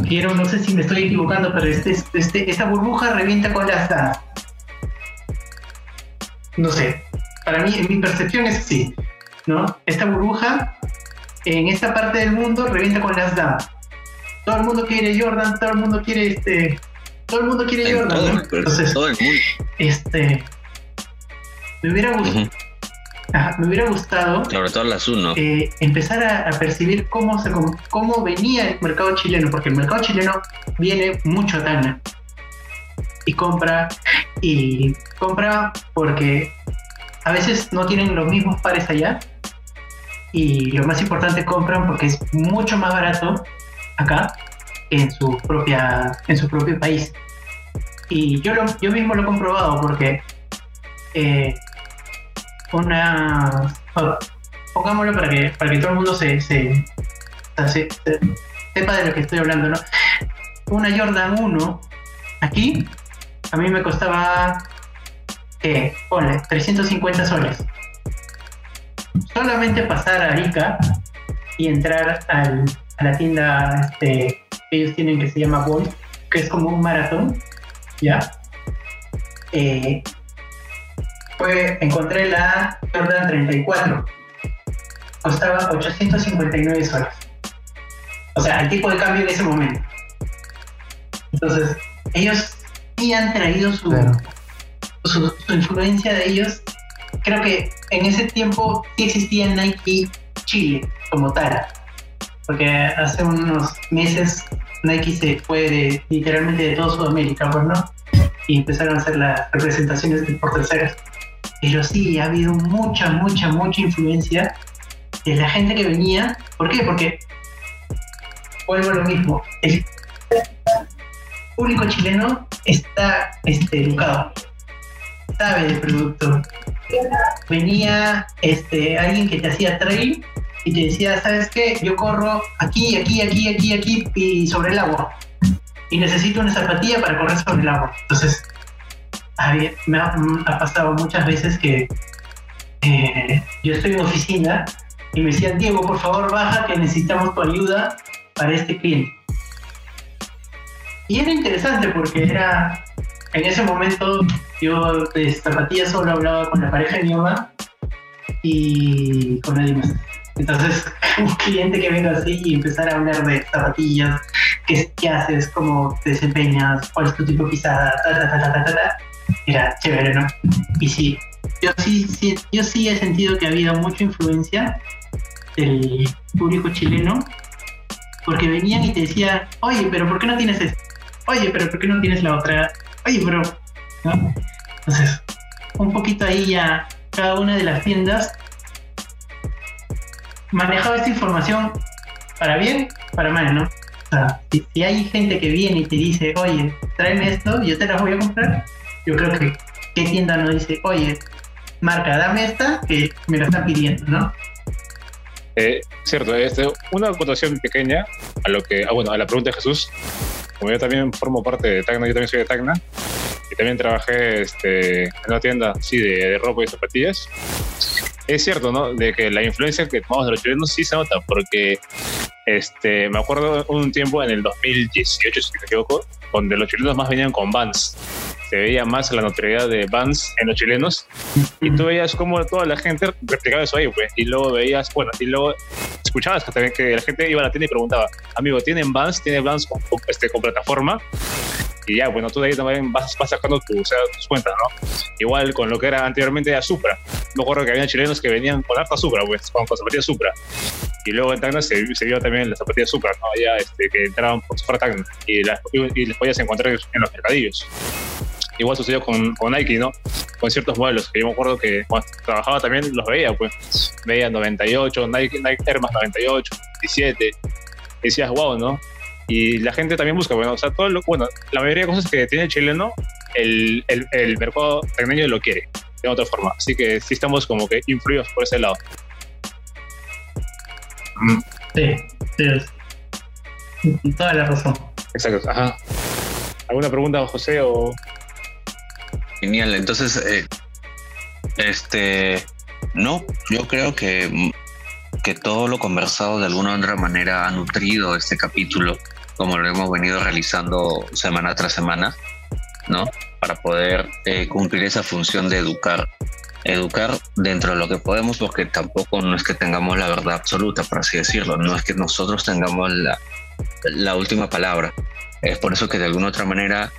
quiero, no sé si me estoy equivocando, pero este, este, esta burbuja revienta con las. No sé, para mí, en mi percepción es así, ¿no? Esta burbuja en esta parte del mundo revienta con las DAM. Todo el mundo quiere Jordan, todo el mundo quiere este. Todo el mundo quiere Jordan, Entonces, todo el mundo. Este. Me hubiera gustado me hubiera gustado eh, empezar a, percibir cómo, se, cómo venía el mercado chileno, porque el mercado chileno viene mucho a Tana y compra y compra porque a veces no tienen los mismos pares allá y lo más importante compran porque es mucho más barato acá en su propia en su propio país y yo lo, yo mismo lo he comprobado porque eh, una. pongámoslo para que, para que todo el mundo se, se, sepa de lo que estoy hablando, ¿no? Una Jordan 1 aquí a mí me costaba, ¿qué? Ponle, 350 soles. Solamente pasar a Ica y entrar al, a la tienda este, que ellos tienen que se llama Bolt, que es como un maratón, ¿ya? Eh, encontré la Jordan 34. Costaba 859 soles. O sea, el tipo de cambio en ese momento. Entonces, ellos han traído su, su, influencia de ellos. Creo que en ese tiempo sí existía Nike Chile como tal. Porque hace unos meses Nike se fue de, literalmente de toda Sudamérica, pues, ¿no? Y empezaron a hacer las representaciones por terceras pero sí ha habido mucha, mucha, mucha influencia este, la gente que venía, ¿por qué? Porque vuelvo a lo mismo, el público chileno está este, educado, sabe del producto. Venía este, alguien que te hacía trail y te decía, ¿sabes qué? Yo corro aquí, aquí, aquí, aquí, aquí y sobre el agua. Y necesito una zapatilla para correr sobre el agua. Entonces, me ha, pasado muchas veces que eh, yo estoy en oficina y me decían, Diego, por favor, baja que necesitamos tu ayuda para este cliente. Y era interesante porque era, en ese momento, yo de zapatillas solo hablaba con la pareja de mi mamá y con nadie más. Entonces, <laughs> un cliente que venga así y empezar a hablar de zapatillas, qué, qué haces, cómo te desempeñas, cuál es tu tipo de pisada, ta, ta, ta, ta, ta, ta, era chévere, ¿no? Y sí, yo sí, sí, yo sí he sentido que ha habido mucha influencia del público chileno, porque venían y te decían, oye, pero ¿por qué no tienes esto? Oye, pero ¿por qué no tienes la otra? Oye, pero... ¿no? Entonces, un poquito ahí ya cada una de las tiendas manejaba esta información para bien, para mal, ¿no? O sea, si, hay gente que viene y te dice, oye, tráeme esto, yo te la voy a comprar, yo creo que qué tienda no dice, oye, marca, dame esta, que me la están pidiendo, ¿no? Eh, cierto, este, una acotación pequeña a lo que, ah, bueno, a la pregunta de Jesús. Como yo también formo parte de Tacna, yo también soy de Tacna y también trabajé este, en una tienda sí, de, ropa y zapatillas es cierto, ¿no? De que la influencia que tomamos de los chilenos sí se nota, porque este, me acuerdo un tiempo en el 2018, si me equivoco, donde los chilenos más venían con Vans. Se veía más la notoriedad de Vans en los chilenos y tú veías como toda la gente replicaba eso ahí, pues. Y luego veías, bueno, y luego escuchabas que, también que la gente iba a la tienda y preguntaba, amigo, ¿tienen Vans? ¿Tiene Vans con, este, con plataforma? y ya, bueno, tú de ahí también vas, sacando tu, o sea, tus cuentas, ¿no? Igual con lo que era anteriormente a Supra. Me acuerdo que había chilenos que venían con harta Supra, pues, con, zapatillas Supra. Y luego en Tacna se, se vio también las zapatillas Supra, ¿no? Ya este, que entraban por Supra Tacna y, las, y, les podías encontrar en los mercadillos. Igual sucedió con, con, Nike, ¿no? Con ciertos modelos, que yo me acuerdo que cuando trabajaba también los veía, pues. Veía 98, Nike, Nike Air más 98, 17. Y decías, wow, ¿no? Y la gente también busca, bueno, o sea, todo lo, bueno, la mayoría de cosas que tiene el chileno, el, el, el mercado tecneño lo quiere, de otra forma. Así que sí estamos como que influidos por ese lado. Sí, sí. Toda la razón. Exacto, ajá. ¿Alguna pregunta, José? O... Genial, entonces, eh, este, no, yo creo que, que todo lo conversado de alguna u otra manera ha nutrido este capítulo como lo hemos venido realizando semana tras semana, ¿no? Para poder eh, cumplir esa función de educar. Educar dentro de lo que podemos, porque tampoco no es que tengamos la verdad absoluta, por así decirlo, no es que nosotros tengamos la, la última palabra. Es por eso que de alguna otra manera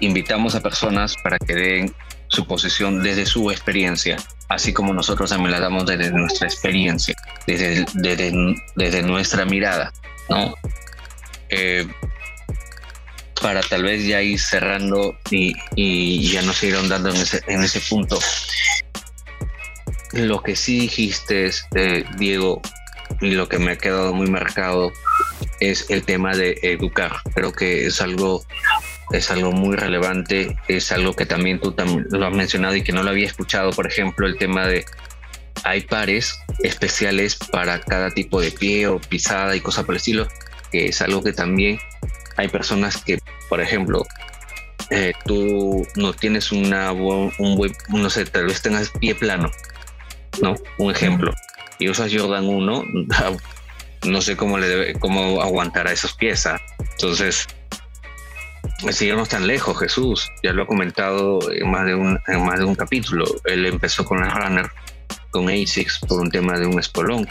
invitamos a personas para que den su posición desde su experiencia, así como nosotros también la damos desde nuestra experiencia, desde, desde, nuestra mirada, ¿no? Eh, para tal vez ya ir cerrando y, ya no seguir ahondando en ese, en ese punto. Lo que sí dijiste, este, Diego, y lo que me ha quedado muy marcado es el tema de educar. Creo que es algo, es algo muy relevante, es algo que también tú lo has mencionado y que no lo había escuchado, por ejemplo, el tema de hay pares especiales para cada tipo de pie o pisada y cosas por el estilo que es algo que también hay personas que, por ejemplo, eh, tú no tienes una un buen, no sé, tal vez tengas pie plano, ¿no? Un ejemplo. Y usas Jordan 1, <laughs> no sé cómo le debe, cómo aguantará esos pies. ¿ah? Entonces, sigamos tan lejos, Jesús. Ya lo ha comentado en más de un, en más de un capítulo. Él empezó con la runner, con ASICS, por un tema de un espolón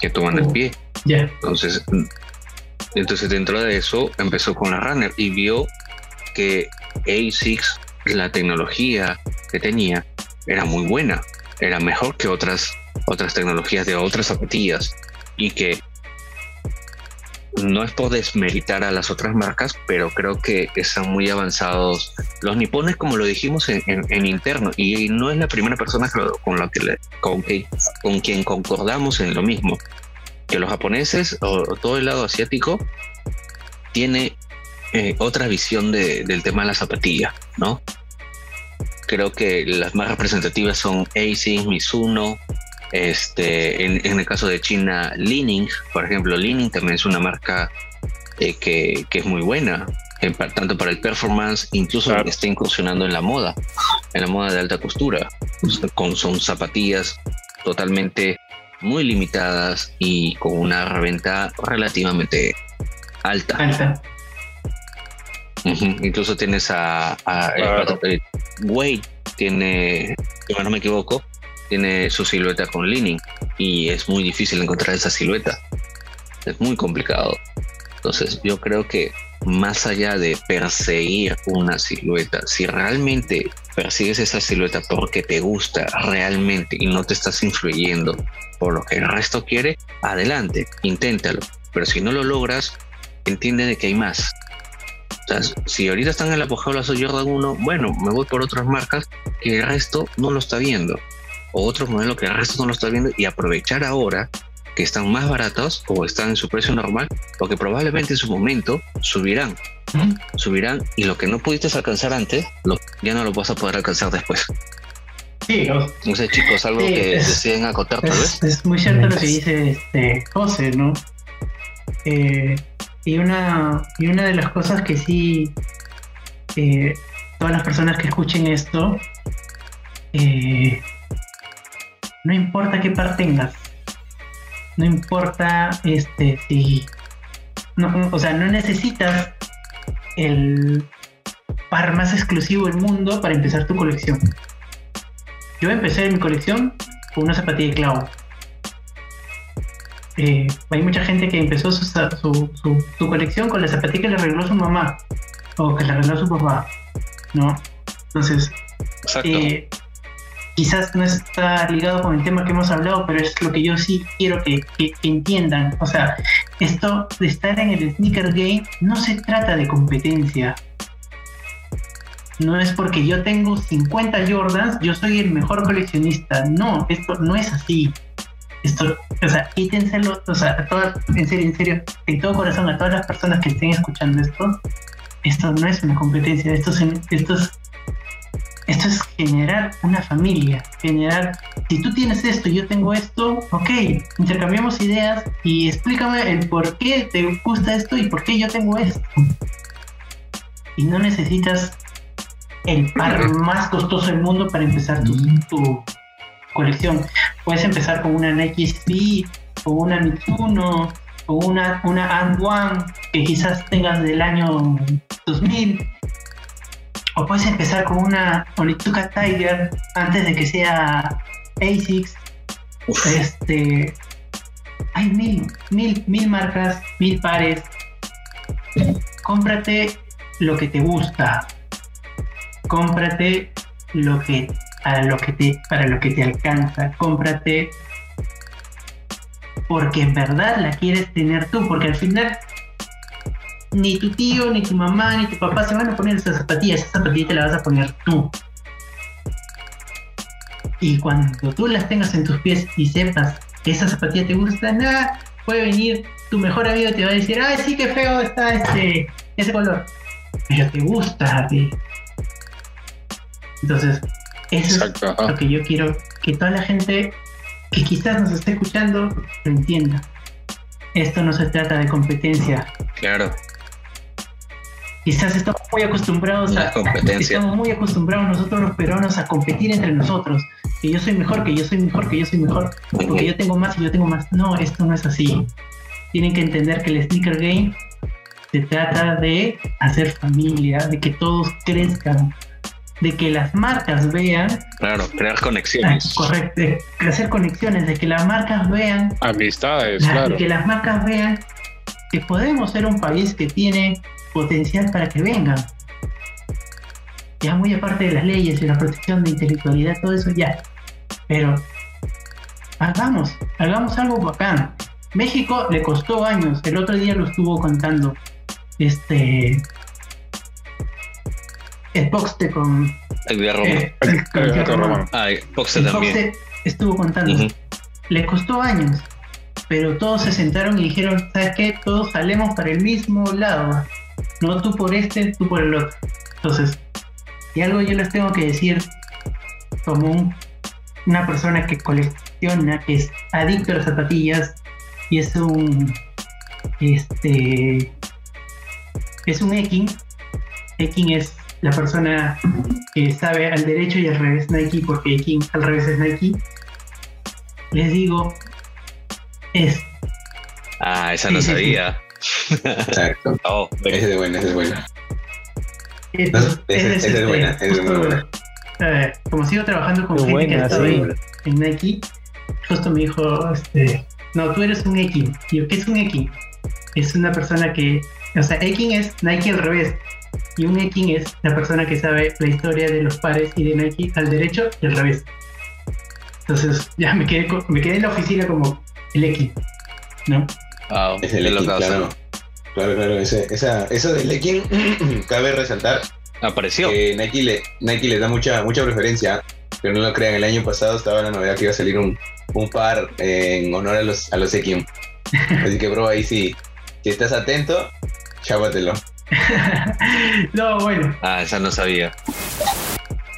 que toman el pie. Entonces, entonces dentro de eso empezó con la Runner y vio que ASICS, la tecnología que tenía, era muy buena, era mejor que otras, otras tecnologías de otras zapatillas y que no es por desmeritar a las otras marcas, pero creo que están muy avanzados los nipones, como lo dijimos en, interno, y no es la primera persona con, la que, con, quien concordamos en lo mismo, que los japoneses o todo el lado asiático tiene eh, otra visión del tema de la zapatilla, ¿no? Creo que las más representativas son ASICS, Mizuno, este, en, el caso de China, Lining, por ejemplo, Lining también es una marca eh, que, es muy buena, tanto para el performance, incluso está incursionando en la moda, en la moda de alta costura, con son zapatillas totalmente muy limitadas y con una reventa relativamente alta. Incluso tienes a, a Wade, tiene, si no me equivoco, tiene su silueta con leaning y es muy difícil encontrar esa silueta. Es muy complicado. Entonces yo creo que más allá de perseguir una silueta, si realmente persigues esa silueta porque te gusta realmente y no te estás influyendo por lo que el resto quiere, adelante, inténtalo. Pero si no lo logras, entiende de que hay más. Si ahorita están en el apogeo de la Jordan 1, bueno, me voy por otras marcas que el resto no lo está viendo o otro modelo que el resto no lo está viendo y aprovechar ahora que están más baratos o están en su precio normal, porque probablemente en su momento subirán, subirán y lo que no pudiste alcanzar antes, ya no lo vas a poder alcanzar después. Sí, no sé chicos, algo que deciden acotar tal vez. Es muy cierto lo que dice este José, ¿no? Eh, y, una, y una de las cosas que sí, eh, todas las personas que escuchen esto, eh, no importa qué par tengas, no importa este si, o sea, no necesitas el par más exclusivo del mundo para empezar tu colección. Yo empecé mi colección con una zapatilla de clavo. Eh, hay mucha gente que empezó su, su, colección con la zapatilla que le regaló su mamá o que le regaló su papá, ¿no? Entonces, eh, quizás no está ligado con el tema que hemos hablado, pero es lo que yo sí quiero que, entiendan. O sea, esto de estar en el sneaker game no se trata de competencia. No es porque yo tengo 50 Jordans, yo soy el mejor coleccionista. No, esto no es así. Esto, o sea, quítenselo, o sea, en serio, en serio, de todo corazón a todas las personas que estén escuchando esto, esto no es una competencia, esto es, esto es esto es generar una familia, generar, si tú tienes esto y yo tengo esto, ok, intercambiamos ideas y explícame el por qué te gusta esto y por qué yo tengo esto. Y no necesitas el par más costoso del mundo para empezar tu, colección. Puedes empezar con una Nike SB, o una Mitsuno, o una, una And One que quizás tengas del año 2000 o puedes empezar con una Onitsuka Tiger antes de que sea ASICS. Este, hay mil, mil, mil marcas, mil pares. Cómprate lo que te gusta. Cómprate lo que para lo que te para lo que te alcanza. Cómprate porque en verdad la quieres tener tú, porque al final ni tu tío, ni tu mamá, ni tu papá se van a poner esas zapatillas, esa zapatilla te la vas a poner tú. Y cuando tú las tengas en tus pies y sepas que esa zapatilla te gusta, nada, puede venir tu mejor amigo y te va a decir, ay, sí, qué feo está este, ese color. Pero te gusta a ti. Entonces, eso es lo que yo quiero que toda la gente que quizás nos esté escuchando lo entienda. Esto no se trata de competencia. Claro quizás estamos muy acostumbrados a competencia. Estamos muy acostumbrados nosotros los peruanos a competir entre nosotros. Que yo soy mejor, que yo soy mejor, que yo soy mejor, porque yo tengo más y yo tengo más. No, esto no es así. Tienen que entender que el sneaker game se trata de hacer familia, de que todos crezcan, de que las marcas vean. Claro, crear conexiones. Ah, correcto, de hacer conexiones, de que las marcas vean. Amistades, claro. De que las marcas vean que podemos ser un país que tiene potencial para que vengan. Ya muy aparte de las leyes y la protección de intelectualidad, todo eso ya. Pero hagamos, hagamos algo bacán. México le costó años. El otro día lo estuvo contando. Este. El Poxte con. El eh, el. Román. Ah, Poxte El también. Poxte estuvo contando. Le costó años. Pero todos se sentaron y dijeron, ¿sabes qué? Todos salemos para el mismo lado. No tú por este, tú por el otro. Entonces, y algo yo les tengo que decir como un- una persona que colecciona, que es adicto a las zapatillas y es un este es un Eking. Eking es la persona que sabe al derecho y al revés Nike, porque Eking al revés es Nike. Les digo, es Ah, esa no sí. sabía. Exacto. Oh, Ese es de buena, ese es bueno. es- No, es- esa es buena, esa es muy justo, buena. eh, como sigo trabajando con Qué gente que ha estado sí. en, Nike, justo me dijo, este, no, tú eres un Eking. Y yo, ¿qué es un Eking? Es una persona que, o sea, Eking es Nike al revés. Y un Eking es la persona que sabe la historia de los pares y de Nike al derecho y al revés. Entonces ya me quedé, me quedé en la oficina como el Eking, ¿no? Wow, Es el locazo. claro. Claro, claro. Ese, esa, eso del Lekin, <clears throat> cabe resaltar Apareció. que Nike le, Nike le da mucha, mucha preferencia, pero no lo crean, el año pasado estaba la novedad que iba a salir un, un par eh, en honor a los, a los Ekim. <laughs> Así que, bro, ahí sí, si estás atento, chápatelo. <laughs> no, bueno, Ah, esa no sabía.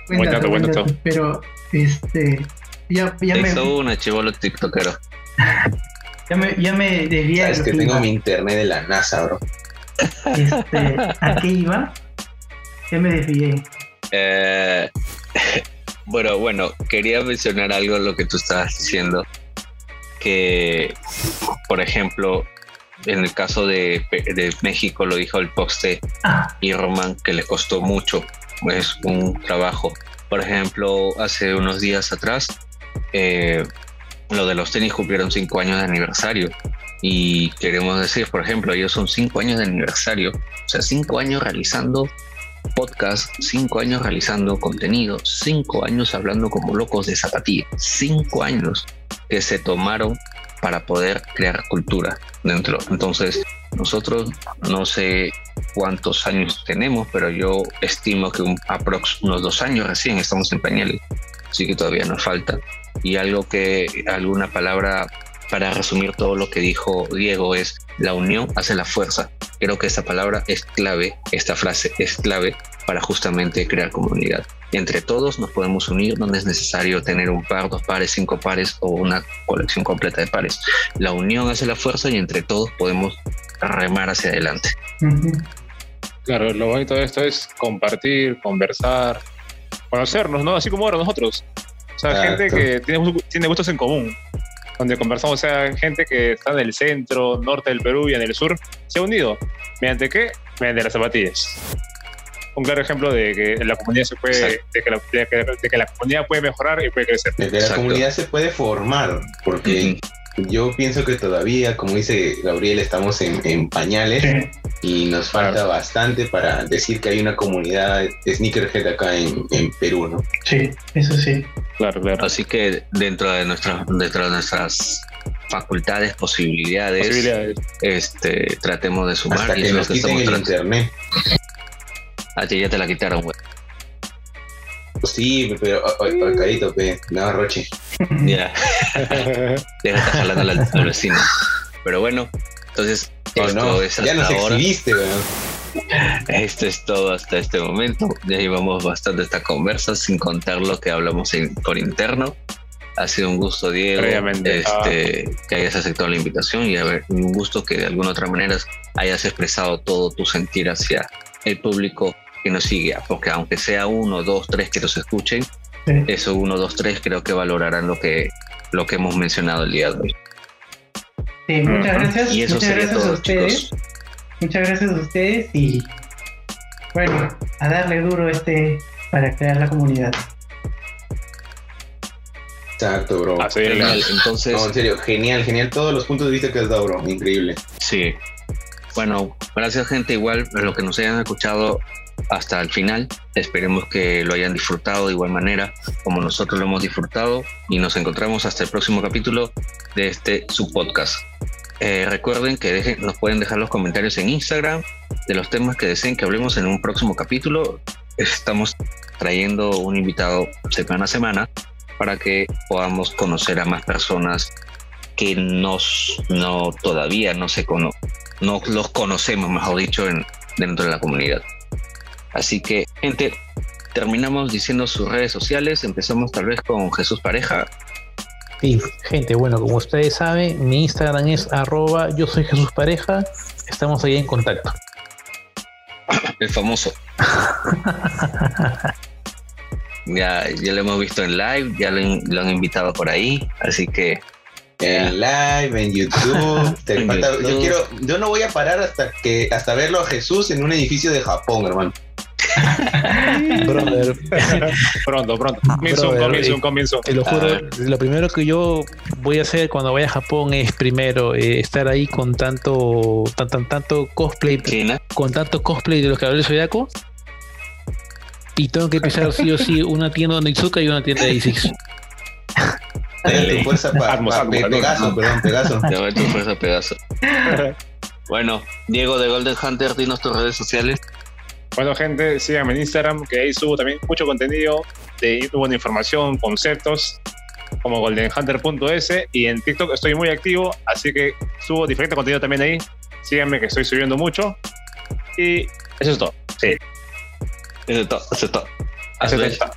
Buen dato, buen dato. Pero, este, ya, ya, Te me, hizo una chivolo tiktokero. <laughs> ya me, ya me desvié. Sabes de que tengo iba. mi internet de la NASA, bro. Este, ¿A qué iba? Ya me desvié. Eh, <laughs> bueno, bueno, quería mencionar algo lo que tú estabas diciendo. Que, por ejemplo, en el caso de, de México, lo dijo el poste Ah, y Román, que le costó mucho. Es un trabajo. Por ejemplo, hace unos días atrás, eh, lo de los tenis cumplieron cinco años de aniversario. Y queremos decir, por ejemplo, ellos son cinco años de aniversario. O sea, cinco años realizando podcast, cinco años realizando contenido, cinco años hablando como locos de zapatillas, cinco años que se tomaron para poder crear cultura dentro. Entonces, nosotros no sé cuántos años tenemos, pero yo estimo que un, unos dos años recién estamos en pañales, así que todavía nos falta. Y algo que, alguna palabra para resumir todo lo que dijo Diego es la unión hace la fuerza. Creo que esta palabra es clave, esta frase es clave para justamente crear comunidad. Entre todos nos podemos unir, no es necesario tener un par, dos pares, cinco pares o una colección completa de pares. La unión hace la fuerza y entre todos podemos remar hacia adelante. Claro, lo bonito de esto es compartir, conversar, conocernos, ¿no? Así como ahora nosotros. O sea, Exacto. gente que tiene, tiene gustos en común. Donde conversamos, o sea, gente que está en el centro, norte del Perú y en el sur, se ha unido. ¿Mediante qué? Mediante las zapatillas. Un claro ejemplo de que la comunidad se puede, de que la, de que- de que la comunidad puede mejorar y puede crecer. De que la comunidad se puede formar, porque yo pienso que todavía, como dice Gabriel, estamos en, en pañales Sí. y nos falta bastante para decir que hay una comunidad de sneakerhead acá en, en Perú, ¿no? Sí, eso sí. Claro, claro. Así que dentro de nuestras, dentro de nuestras facultades, posibilidades, Posibilidades. este, tratemos de sumar Hasta y que nos que quiten el tratando. internet. A ti ya te la quitaron, güey. Sí, pero, carito, pe, no, Roche. <laughs> Ya, deja estar jalando al, al vecino. Pero bueno, entonces Oh, esto no, es ya nos ahora. exhibiste, weón. Esto es todo hasta este momento. Ya llevamos bastante esta conversa sin contar lo que hablamos en- por interno. Ha sido un gusto, Diego, este, que hayas aceptado la invitación y a ver, un gusto que de alguna otra manera hayas expresado todo tu sentir hacia el público que nos sigue. Porque aunque sea uno, dos, tres que nos escuchen, Sí. eso uno, dos, tres creo que valorarán lo que, lo que hemos mencionado el día de hoy. Sí, muchas gracias. Y eso muchas sería gracias a todo, ustedes. chicos. Muchas gracias a ustedes y bueno, a darle duro este para crear la comunidad. Exacto, bro. Genial. Entonces, No, en serio, genial, genial. Todos los puntos de vista que has dado, bro. Increíble. Sí. Bueno, gracias gente igual a los que nos hayan escuchado hasta el final. Esperemos que lo hayan disfrutado de igual manera como nosotros lo hemos disfrutado y nos encontramos hasta el próximo capítulo de este su podcast. Eh, recuerden que dejen, nos pueden dejar los comentarios en Instagram de los temas que deseen que hablemos en un próximo capítulo. Estamos trayendo un invitado semana a semana para que podamos conocer a más personas que nos, no todavía no se cono, no los conocemos, mejor dicho, en, dentro de la comunidad. Así que, gente, terminamos diciendo sus redes sociales. Empezamos tal vez con Jesús Pareja. Sí, gente, bueno, como ustedes saben, mi Instagram es arroba yo soy Jesús Pareja. Estamos ahí en contacto. El famoso. <laughs> ya, ya lo hemos visto en live, ya lo, lo han invitado por ahí, así que en live, en YouTube. <laughs> En falta- YouTube. Yo quiero, yo no voy a parar hasta que hasta verlo a Jesús en un edificio de Japón, hermano. <laughs> Brother, Pronto, pronto. Comienzo, Brother, comienzo, eh, un comienzo. te lo juro, lo primero que yo voy a hacer cuando vaya a Japón es primero eh, estar ahí con tanto, tan, tan- tanto cosplay, China. con tanto cosplay de los de Zodiaco. Y tengo que pisar sí o sí una tienda de Nizuka y una tienda de Isis. Dale tu fuerza para Atmos, Atmos, Atmos. Pegaso, perdón, Pegaso. Te va tu fuerza pedazo. <laughs> Bueno, Diego de Golden Hunter, dinos tus redes sociales. Bueno, gente, síganme en Instagram, que ahí subo también mucho contenido de buena información, conceptos, como goldenhunter.es. Y en TikTok estoy muy activo, así que subo diferente contenido también ahí. Síganme, que estoy subiendo mucho. Y eso es todo. Sí, Eso es todo, eso es todo. eso Hasta es todo.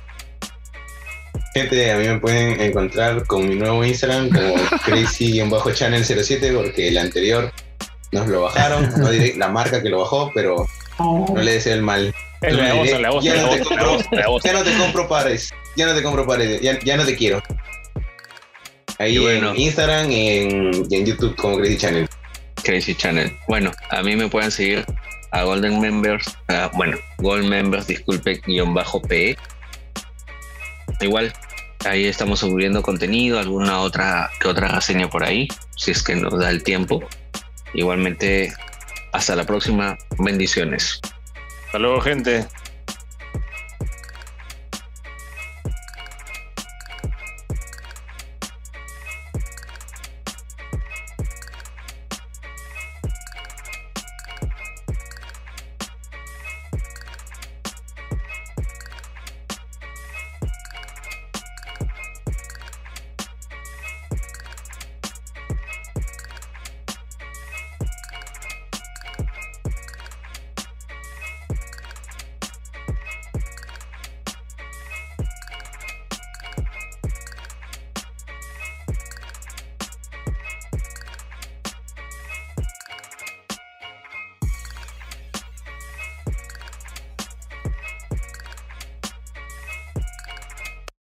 Gente, a mí me pueden encontrar con mi nuevo Instagram como <laughs> crazy-channel07 porque el anterior nos lo bajaron, no diré la marca que lo bajó, pero no le deseo el mal. Es la Yo voz, diré, la voz, ya la no te voz, la compro- voz, la voz. Ya no te compro pares, ya no te compro pares, ya, ya no te quiero. Ahí Y bueno. en Instagram y en, y en YouTube como Crazy Channel. Crazy Channel. Bueno, a mí me pueden seguir a Golden Members, bueno, Gold Members, disculpe, guion bajo PE. Igual, ahí estamos subiendo contenido, alguna otra que otra reseña por ahí, si es que nos da el tiempo. Igualmente, hasta la próxima. Bendiciones. Hasta luego, gente.